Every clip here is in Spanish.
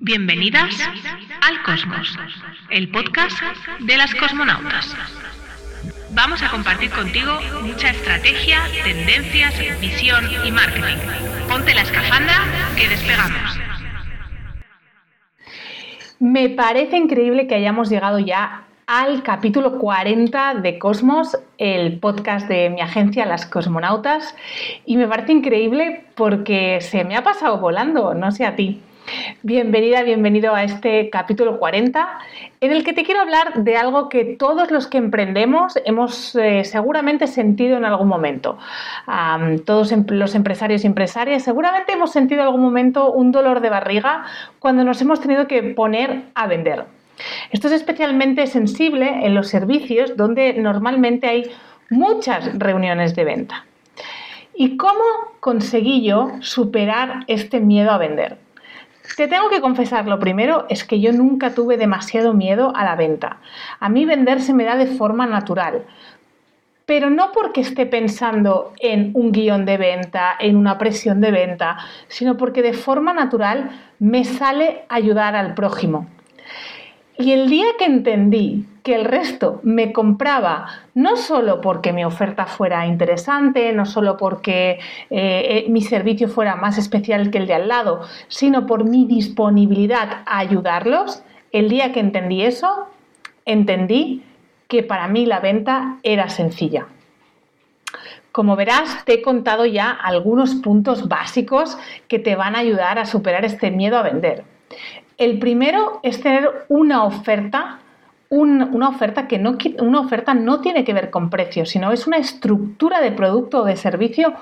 Bienvenidas al Cosmos, el podcast de las cosmonautas. Vamos a compartir contigo mucha estrategia, tendencias, visión y marketing. Ponte la escafandra que despegamos. Me parece increíble que hayamos llegado ya al capítulo 40 de Cosmos, el podcast de mi agencia Las Cosmonautas. Y me parece increíble porque se me ha pasado volando, no sé a ti. Bienvenida, bienvenido a este capítulo 40, en el que te quiero hablar de algo que todos los que emprendemos hemos eh, seguramente sentido en algún momento. todos em, los empresarios y empresarias seguramente hemos sentido en algún momento un dolor de barriga cuando nos hemos tenido que poner a vender. Esto es especialmente sensible en los servicios donde normalmente hay muchas reuniones de venta. ¿Y cómo conseguí yo superar este miedo a vender? Te tengo que confesar, lo primero es que yo nunca tuve demasiado miedo a la venta. A mí vender se me da de forma natural, pero no porque esté pensando en un guion de venta, en una presión de venta, sino porque de forma natural me sale ayudar al prójimo. Y el día que entendí que el resto me compraba no solo porque mi oferta fuera interesante, no solo porque eh, eh, mi servicio fuera más especial que el de al lado, sino por mi disponibilidad a ayudarlos, el día que entendí eso, entendí que para mí la venta era sencilla. Como verás, te he contado ya algunos puntos básicos que te van a ayudar a superar este miedo a vender. El primero es tener una oferta, una oferta que no, una oferta no tiene que ver con precios, sino es una estructura de producto o de servicio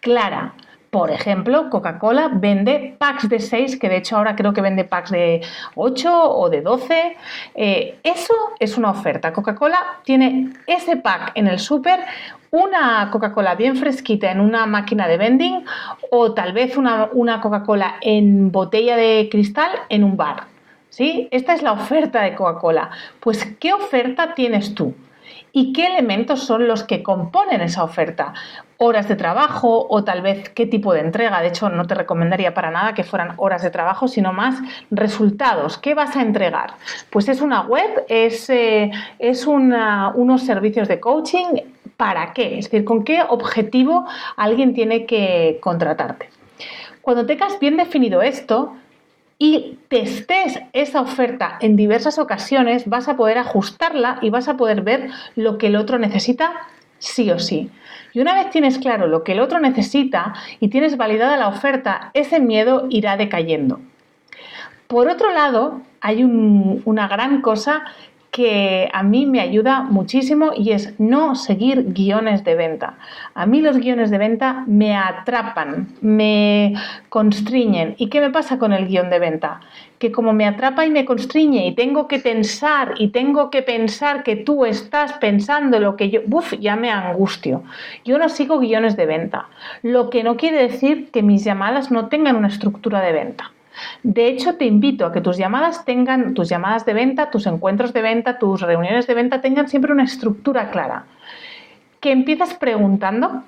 clara. Por ejemplo, Coca-Cola vende packs de 6, que de hecho ahora creo que vende packs de 8 o de 12. Eh, eso es una oferta. Coca-Cola tiene ese pack en el súper, una Coca-Cola bien fresquita en una máquina de vending o tal vez una, una Coca-Cola en botella de cristal en un bar. ¿Sí? Esta es la oferta de Coca-Cola. Pues, ¿qué oferta tienes tú? ¿Y qué elementos son los que componen esa oferta? Horas de trabajo o tal vez qué tipo de entrega. De hecho, no te recomendaría para nada que fueran horas de trabajo, sino más resultados. ¿Qué vas a entregar? Pues es una web, es, eh, es unos servicios de coaching, ¿Para qué? Es decir, ¿con qué objetivo alguien tiene que contratarte? Cuando tengas bien definido esto y testes esa oferta en diversas ocasiones, vas a poder ajustarla y vas a poder ver lo que el otro necesita sí o sí. Y una vez tienes claro lo que el otro necesita y tienes validada la oferta, ese miedo irá decayendo. Por otro lado, hay una gran cosa que a mí me ayuda muchísimo y es no seguir guiones de venta. A mí los guiones de venta me atrapan, me constriñen. ¿Y qué me pasa con el guion de venta? Que como me atrapa y me constriñe y tengo que pensar y tengo que pensar que tú estás pensando lo que yo, ¡buf! ya me angustio. Yo no sigo guiones de venta, lo que no quiere decir que mis llamadas no tengan una estructura de venta. De hecho, te invito a que tus llamadas tengan, tus llamadas de venta, tus encuentros de venta, tus reuniones de venta tengan siempre una estructura clara. Que empieces preguntando,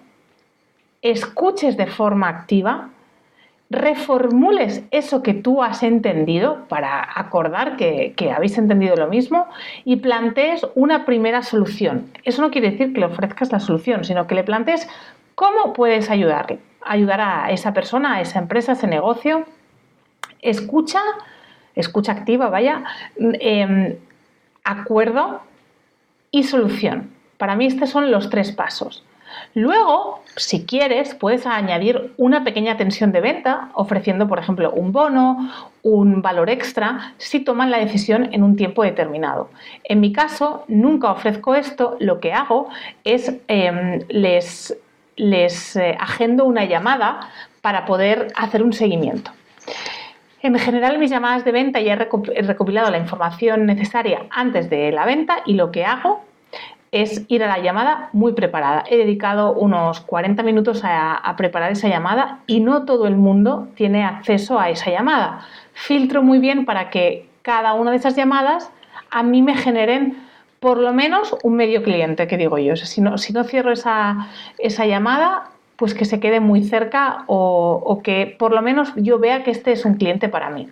escuches de forma activa, reformules eso que tú has entendido para acordar que, habéis entendido lo mismo y plantees una primera solución. Eso no quiere decir que le ofrezcas la solución, sino que le plantees cómo puedes ayudarle, ayudar a esa persona, a esa empresa, a ese negocio escucha, escucha activa, vaya, em, acuerdo y solución. Para mí estos son los tres pasos. Luego, si quieres, puedes añadir una pequeña tensión de venta ofreciendo, por ejemplo, un bono, un valor extra, si toman la decisión en un tiempo determinado. En mi caso, nunca ofrezco esto, lo que hago es em, les, les eh, agendo una llamada para poder hacer un seguimiento. En general, mis llamadas de venta ya he recopilado la información necesaria antes de la venta y lo que hago es ir a la llamada muy preparada. He dedicado unos 40 minutos a, preparar esa llamada y no todo el mundo tiene acceso a esa llamada. Filtro muy bien para que cada una de esas llamadas a mí me generen por lo menos un medio cliente, que digo yo. si, no, si no cierro esa, esa llamada, pues que se quede muy cerca o, que por lo menos yo vea que este es un cliente para mí.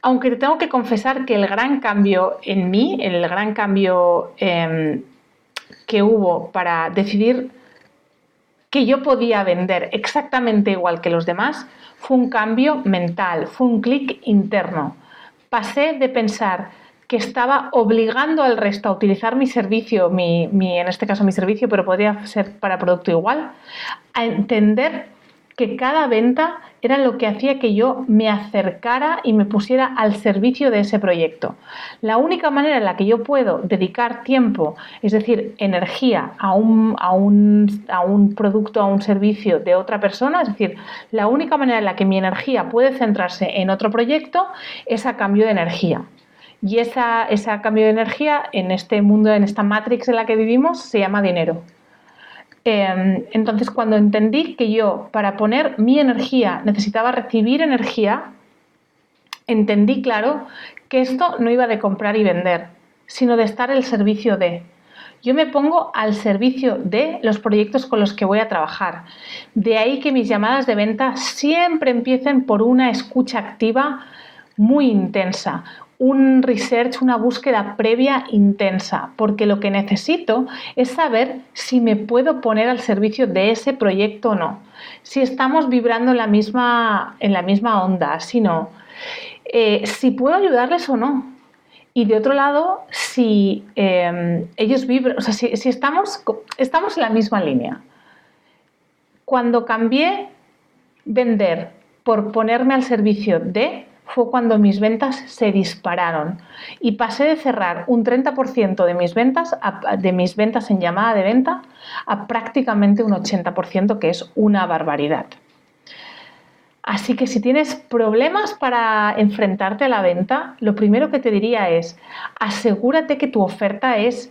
aunque te tengo que confesar que el gran cambio en mí, el gran cambio em, que hubo para decidir que yo podía vender exactamente igual que los demás, fue un cambio mental, fue un clic interno. Pasé de pensar que estaba obligando al resto a utilizar mi servicio, mi, en este caso mi servicio, pero podría ser para producto igual, a entender que cada venta era lo que hacía que yo me acercara y me pusiera al servicio de ese proyecto. La única manera en la que yo puedo dedicar tiempo, es decir, energía a un, a un, a un producto, a un servicio de otra persona, es decir, la única manera en la que mi energía puede centrarse en otro proyecto es a cambio de energía. Y esa, ese cambio de energía en este mundo, en esta matrix en la que vivimos, se llama dinero. Em, entonces, cuando entendí que yo, para poner mi energía, necesitaba recibir energía, entendí claro que esto no iba de comprar y vender, sino de estar al servicio de. Yo me pongo al servicio de los proyectos con los que voy a trabajar. De ahí que mis llamadas de venta siempre empiecen por una escucha activa muy intensa, un research, una búsqueda previa intensa, porque lo que necesito es saber si me puedo poner al servicio de ese proyecto o no, si estamos vibrando en la misma, en la misma onda, si no, eh, si puedo ayudarles o no. Y de otro lado, si em, ellos vibran, o sea, si, si estamos, estamos en la misma línea. Cuando cambié vender por ponerme al servicio de, fue cuando mis ventas se dispararon y pasé de cerrar un 30% de mis ventas de mis ventas en llamada de venta a prácticamente un 80%, que es una barbaridad. Así que si tienes problemas para enfrentarte a la venta, lo primero que te diría es asegúrate que tu oferta es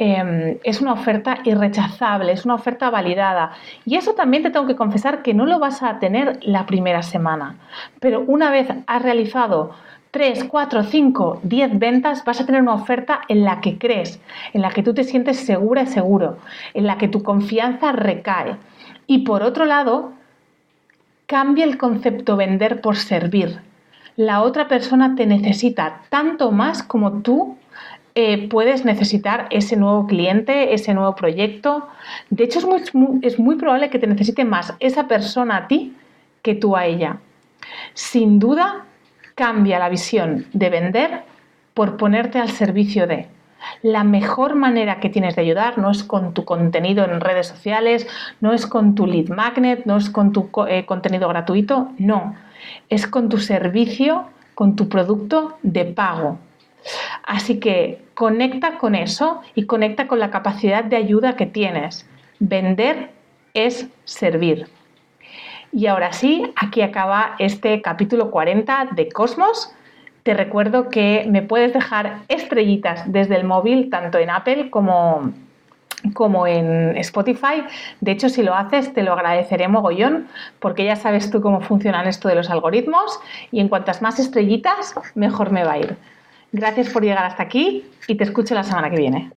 Em, es una oferta irrechazable, es una oferta validada. Y eso también te tengo que confesar que no lo vas a tener la primera semana. Pero una vez has realizado 3, 4, 5, 10 ventas, vas a tener una oferta en la que crees, en la que tú te sientes segura y seguro, en la que tu confianza recae. Y por otro lado, cambia el concepto vender por servir. La otra persona te necesita tanto más como tú eh, puedes necesitar ese nuevo cliente, ese nuevo proyecto. De hecho, es muy, es muy probable que te necesite más esa persona a ti que tú a ella. Sin duda, cambia la visión de vender por ponerte al servicio de. La mejor manera que tienes de ayudar no es con tu contenido en redes sociales, no es con tu lead magnet, no es con tu eh, contenido gratuito, no, es con tu servicio, con tu producto de pago, Así que conecta con eso y conecta con la capacidad de ayuda que tienes. Vender es servir. Y ahora sí, aquí acaba este capítulo 40 de Cosmos. Te recuerdo que me puedes dejar estrellitas desde el móvil, tanto en Apple como, como en Spotify. De hecho, si lo haces, te lo agradeceré mogollón, porque ya sabes tú cómo funcionan esto de los algoritmos y en cuantas más estrellitas, mejor me va a ir. Gracias por llegar hasta aquí y te escucho la semana que viene.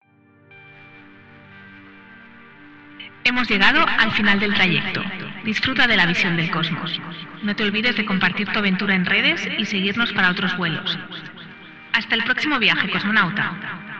Hemos llegado al final del trayecto. Disfruta de la visión del cosmos. No te olvides de compartir tu aventura en redes y seguirnos para otros vuelos. Hasta el próximo viaje, cosmonauta.